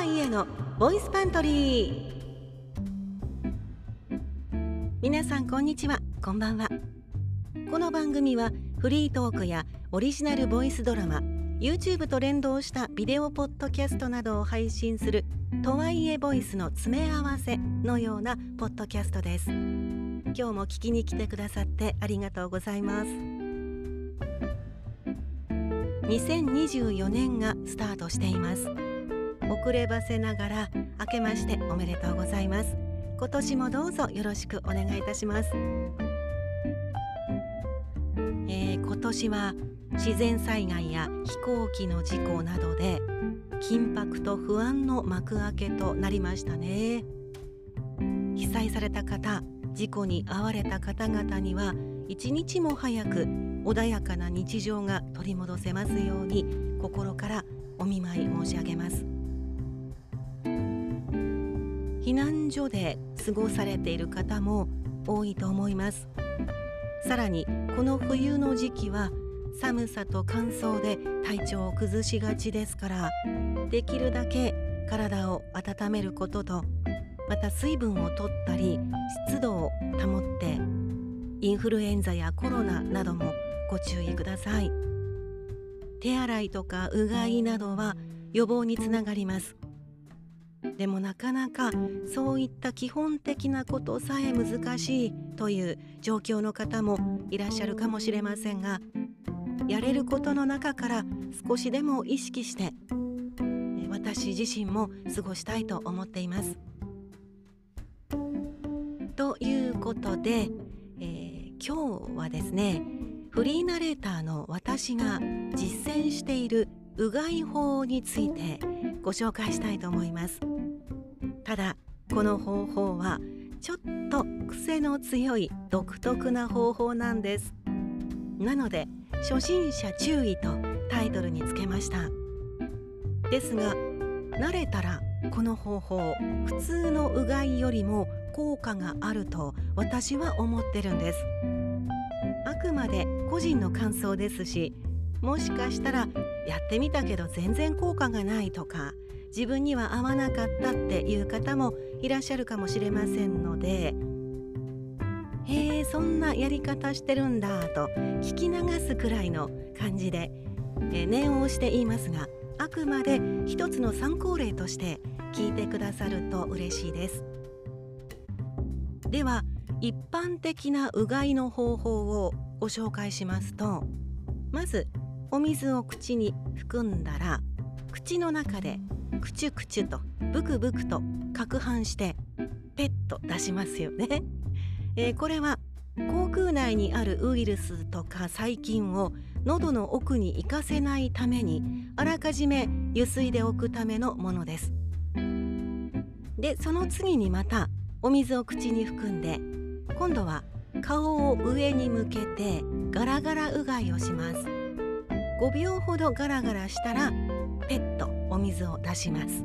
はいえのボイスパントリー。皆さんこんにちはこんばんは。この番組はフリートークやオリジナルボイスドラマ YouTube と連動したビデオポッドキャストなどを配信するとはいえボイスの詰め合わせのようなポッドキャストです。今日も聞きに来てくださってありがとうございます。2024年がスタートしています。遅ればせながら明けましておめでとうございます。今年もどうぞよろしくお願いいたします、えー、今年は自然災害や飛行機の事故などで緊迫と不安の幕開けとなりましたね。被災された方事故に遭われた方々には一日も早く穏やかな日常が取り戻せますように心からお見舞い申し上げます。避難所で過ごされている方も多いと思います。さらにこの冬の時期は寒さと乾燥で体調を崩しがちですからできるだけ体を温めることとまた水分をとったり湿度を保ってインフルエンザやコロナなどもご注意ください。手洗いとかうがいなどは予防につながります。でもなかなかそういった基本的なことさえ難しいという状況の方もいらっしゃるかもしれませんがやれることの中から少しでも意識して私自身も過ごしたいと思っています。ということで、えー、今日はですねフリーナレーターの私が実践しているうがい法についてご紹介したいと思います。ただこの方法はちょっと癖の強い独特な方法なんです。なので初心者注意とタイトルにつけました。ですが慣れたらこの方法普通のうがいよりも効果があると私は思ってるんです。あくまで個人の感想ですしもしかしたらやってみたけど全然効果がないとか自分には合わなかったっていう方もいらっしゃるかもしれませんのでへえそんなやり方してるんだと聞き流すくらいの感じで、え念を押して言いますがあくまで一つの参考例として聞いてくださると嬉しいです。では一般的なうがいの方法をご紹介しますとまずお水を口に含んだら口の中でクチュクチュとブクブクと攪拌してペッと出しますよね、えー、これは口腔内にあるウイルスとか細菌を喉の奥に行かせないためにあらかじめゆすいでおくためのものです。でその次にまたお水を口に含んで今度は顔を上に向けてガラガラうがいをします。5秒ほどガラガラしたらペットお水を出します。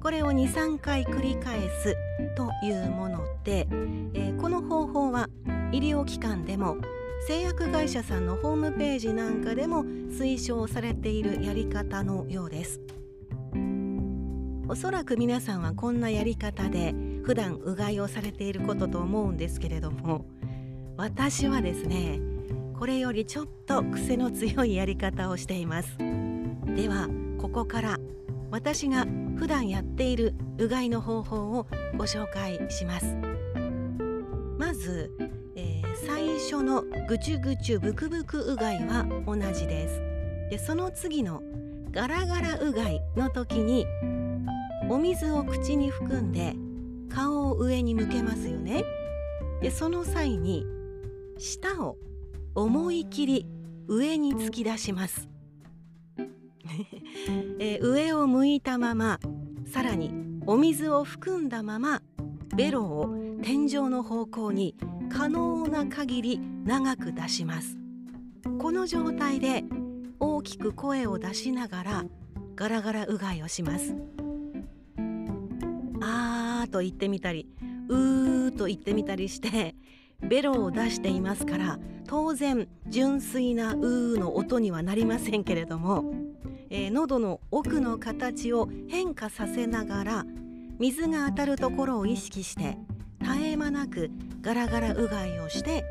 これを23回繰り返すというもので、えー、この方法は医療機関でも製薬会社さんのホームページなんかでも推奨されているやり方のようです。おそらく皆さんはこんなやり方で普段うがいをされていることと思うんですけれども私はですねこれよりちょっと癖の強いやり方をしています。ではここから私が普段やっているうがいの方法をご紹介します。まず、えー、最初のぐちゅぐちゅブクブクうがいは同じです。でその次のガラガラうがいの時にお水を口に含んで顔を上に向けますよね。でその際に舌を思い切り上に突き出します。えー、上を向いたままさらにお水を含んだままベロを天井の方向に可能な限り長く出します。この状態で大きく声を出しながらガラガラうがいをします。あーと言ってみたりうーと言ってみたりしてベロを出していますから当然純粋なうーの音にはなりませんけれどもえー、喉の奥の形を変化させながら水が当たるところを意識して絶え間なくガラガラうがいをして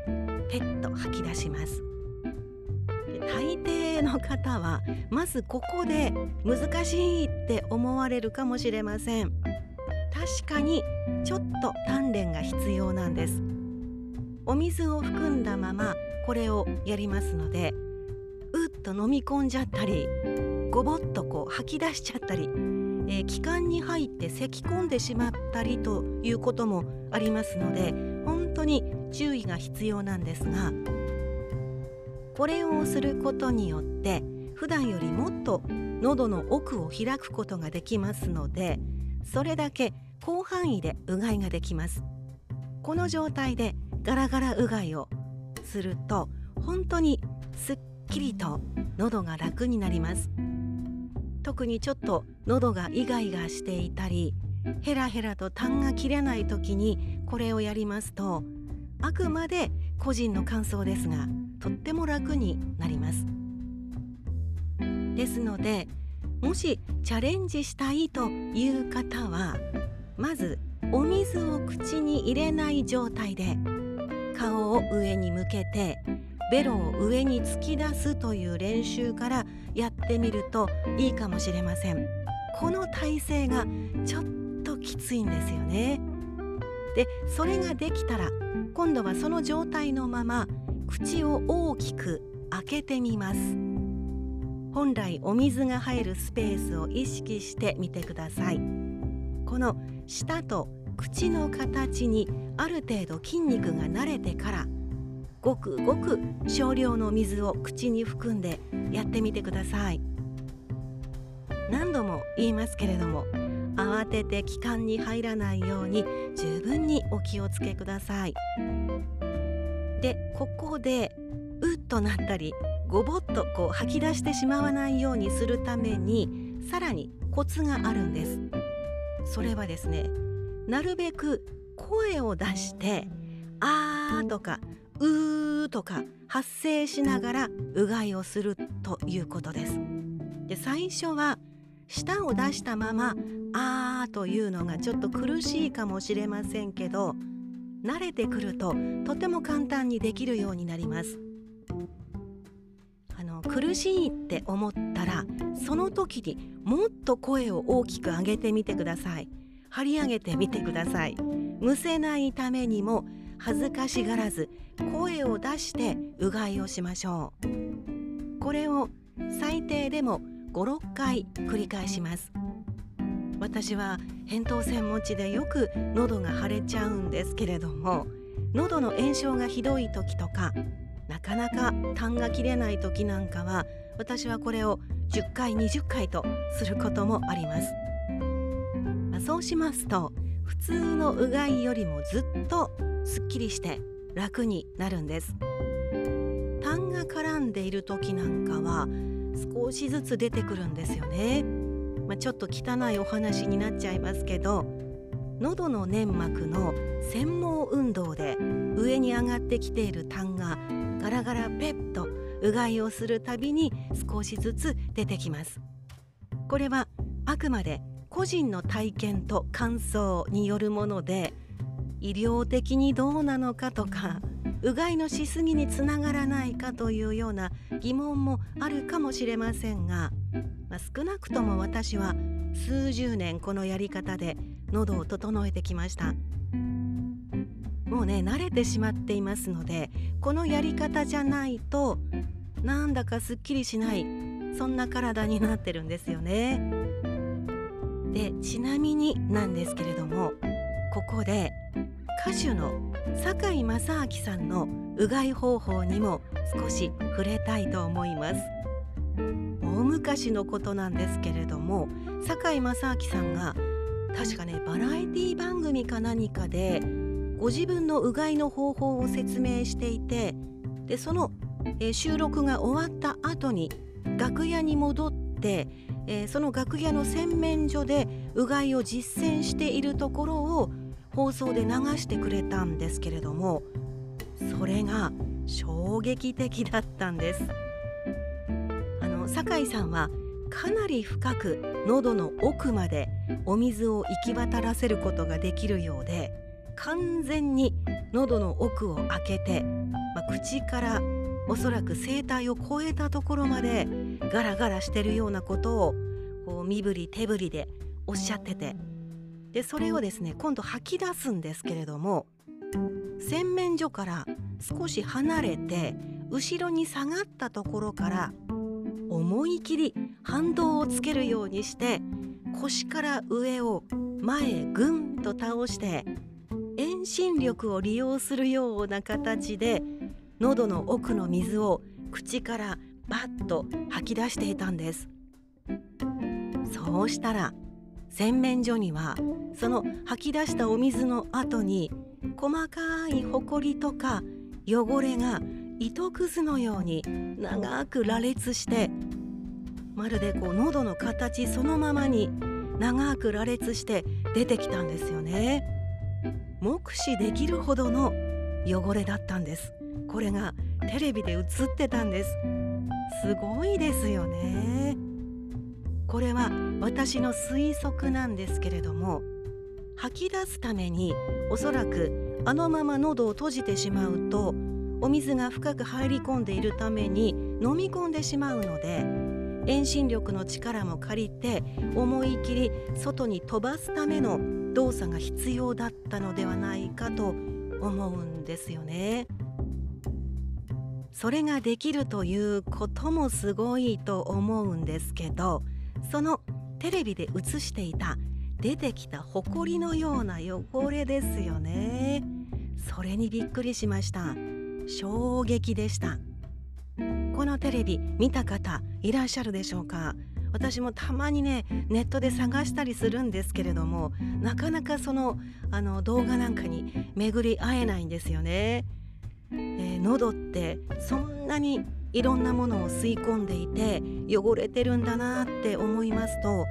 ペッと吐き出します。大抵の方はまずここで難しいって思われるかもしれません。確かにちょっと鍛錬が必要なんです。お水を含んだままこれをやりますのでうっと飲み込んじゃったりごぼっとこう吐き出しちゃったり、えー、気管に入って咳き込んでしまったりということもありますので本当に注意が必要なんですがこれをすることによって普段よりもっと喉の奥を開くことができますのでそれだけ広範囲でうがいができます。この状態でガラガラうがいをすると本当にすっきりと喉が楽になります。特にちょっと喉がイガイガしていたりヘラヘラと痰が切れない時にこれをやりますとあくまで個人の感想ですがとっても楽になります。ですのでもしチャレンジしたいという方はまずお水を口に入れない状態で顔を上に向けてベロを上に突き出すという練習からやってみるといいかもしれません。この体勢がちょっときついんですよね。でそれができたら今度はその状態のまま口を大きく開けてみます。本来お水が入るスペースを意識してみてください。この舌と口の形にある程度筋肉が慣れてからごくごく少量の水を口に含んでやってみてください。何度も言いますけれども慌てて気管に入らないように十分にお気をつけください。でここでうっとなったりごぼっとこう吐き出してしまわないようにするためにさらにコツがあるんです。それはですねなるべく声を出して「あー」とか「うー」とか発声しながらうがいをするということです。で最初は舌を出したまま「あー」というのがちょっと苦しいかもしれませんけど慣れてくるととても簡単にできるようになります。あの苦しいって思ったらその時にもっと声を大きく上げてみてください。張り上げてみてくださいむせないためにも恥ずかしがらず声を出してうがいをしましょう。これを最低でも56回繰り返します。私は扁桃腺持ちでよく喉が腫れちゃうんですけれども喉の炎症がひどい時とかなかなか痰が切れない時なんかは私はこれを10回20回とすることもあります。まそうしますと普通のうがいよりもずっとすっきりして楽になるんです。痰が絡んでいる時なんかは少しずつ出てくるんですよね、まあ、ちょっと汚いお話になっちゃいますけど喉の粘膜の繊毛運動で上に上がってきている痰がガラガラペッとうがいをするたびに少しずつ出てきます。これはあくまで個人の体験と感想によるもので医療的にどうなのかとかうがいのしすぎにつながらないかというような疑問もあるかもしれませんが、まあ、少なくとも私は数十年このやり方で喉を整えてきましたもうね慣れてしまっていますのでこのやり方じゃないとなんだかすっきりしないそんな体になってるんですよね。でちなみになんですけれどもここで歌手の堺正明さんのうがい方法にも少し触れたいと思います。大昔のことなんですけれども堺正明さんが確かねバラエティ番組か何かでご自分のうがいの方法を説明していてでその、え収録が終わった後に楽屋に戻ってえー、その楽屋の洗面所でうがいを実践しているところを放送で流してくれたんですけれどもそれが衝撃的だったんです。あの酒井さんはかなり深く喉の奥までお水を行き渡らせることができるようで完全に喉の奥を開けて、まあ、口からおそらく声帯を超えたところまでガラガラしてるようなことをこう身振り手振りでおっしゃってて。でそれをですね今度吐き出すんですけれども洗面所から少し離れて後ろに下がったところから思い切り反動をつけるようにして腰から上を前へぐんと倒して遠心力を利用するような形で喉の奥の水を口からバッと吐き出していたんです。そうしたら洗面所にはその吐き出したお水の後に細かいほこりとか汚れが糸くずのように長く羅列してまるでこう喉の形そのままに長く羅列して出てきたんですよね。目視できるほどの汚れだったんです。これがテレビで映ってたんですすごいですよねこれは私の推測なんですけれども吐き出すためにおそらくあのまま喉を閉じてしまうとお水が深く入り込んでいるために飲み込んでしまうので遠心力の力も借りて思い切り外に飛ばすための動作が必要だったのではないかと思うんですよね。それができるということもすごいと思うんですけどそのテレビで映していた出てきたホコリのような汚れですよね。それにびっくりしました。衝撃でした。このテレビ見た方いらっしゃるでしょうか？私もたまにねネットで探したりするんですけれどもなかなかそのあの動画なんかに巡り会えないんですよね、ー、喉ってそんなにいろんなものを吸い込んでいて汚れてるんだなって思いますと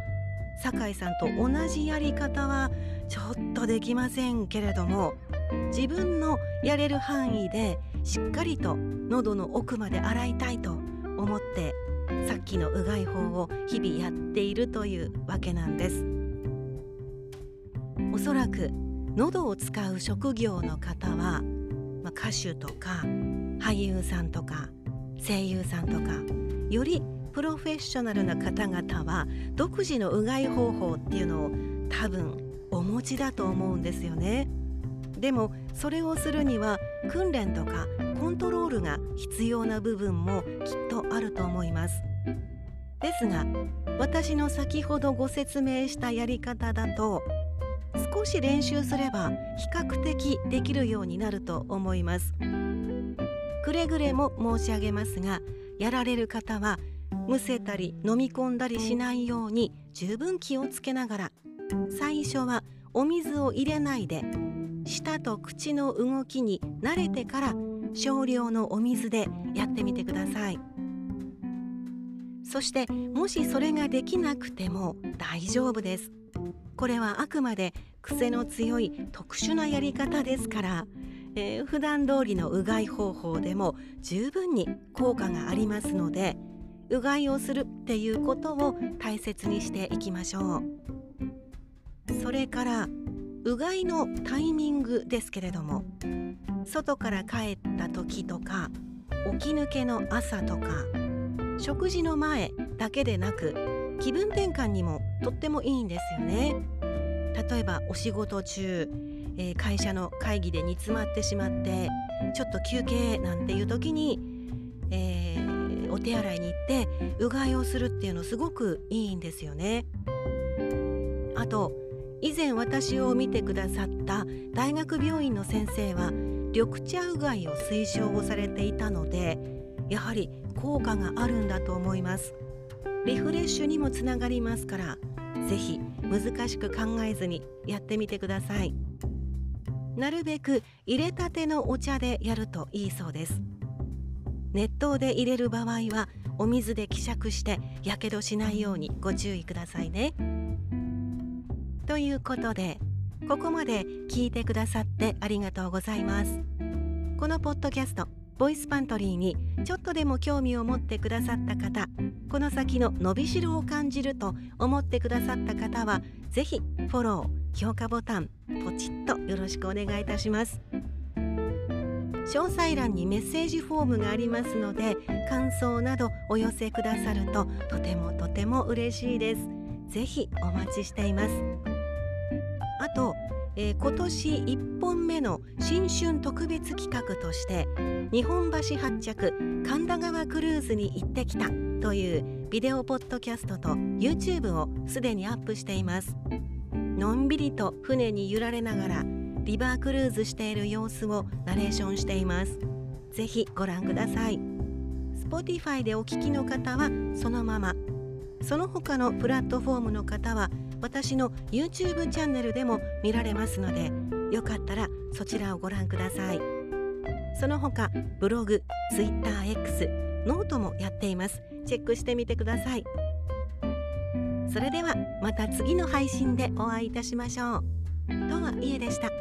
酒井さんと同じやり方はちょっとできませんけれども自分のやれる範囲でしっかりと喉の奥まで洗いたいと思ってさっきのうがい法を日々やっているというわけなんです。おそらく喉を使う職業の方は、まあ、歌手とか俳優さんとか声優さんとかよりプロフェッショナルな方々は独自のうがい方法っていうのを多分お持ちだと思うんですよね。でもそれをするには訓練とかコントロールが必要な部分もきっとあると思いますですが私の先ほどご説明したやり方だと少し練習すれば比較的できるようになると思います。くれぐれも申し上げますがやられる方はむせたり飲み込んだりしないように十分気をつけながら最初はお水を入れないで舌と口の動きに慣れてから少量のお水でやってみてください。そしてもしそれができなくても大丈夫です。これはあくまで癖の強い特殊なやり方ですから、えー、普段通りのうがい方法でも十分に効果がありますのでうがいをするっていうことを大切にしていきましょう。それからうがいのタイミングですけれども外から帰った時とか起き抜けの朝とか食事の前だけでなく気分転換にもとってもいいんですよね。例えばお仕事中、えー、会社の会議で煮詰まってしまってちょっと休憩なんていう時に、えー、お手洗いに行ってうがいをするっていうのすごくいいんですよね。あと以前私を見てくださった大学病院の先生は緑茶うがいを推奨をされていたのでやはり効果があるんだと思います。リフレッシュにもつながりますから是非難しく考えずにやってみてください。なるべく入れたてのお茶でやるといいそうです。熱湯で入れる場合はお水で希釈してやけどしないようにご注意くださいね。ということでここまで聞いてくださってありがとうございます。このポッドキャストボイスパントリーにちょっとでも興味を持ってくださった方この先の伸びしろを感じると思ってくださった方はぜひフォロー評価ボタンポチッとよろしくお願いいたします。詳細欄にメッセージフォームがありますので感想などお寄せくださるととてもとても嬉しいです。ぜひお待ちしています。あとえー、今年1本目の新春特別企画として日本橋発着神田川クルーズに行ってきたというビデオポッドキャストと YouTube をすでにアップしています。のんびりと船に揺られながらリバークルーズしている様子をナレーションしています。ぜひご覧ください。Spotify でお聞きの方はそのまま。その他のプラットフォームの方は私の YouTube チャンネルでも見られますのでよかったらそちらをご覧ください。その他ブログ、TwitterX、 note もやっています。チェックしてみてください。それではまた次の配信でお会いいたしましょう。とは家でした。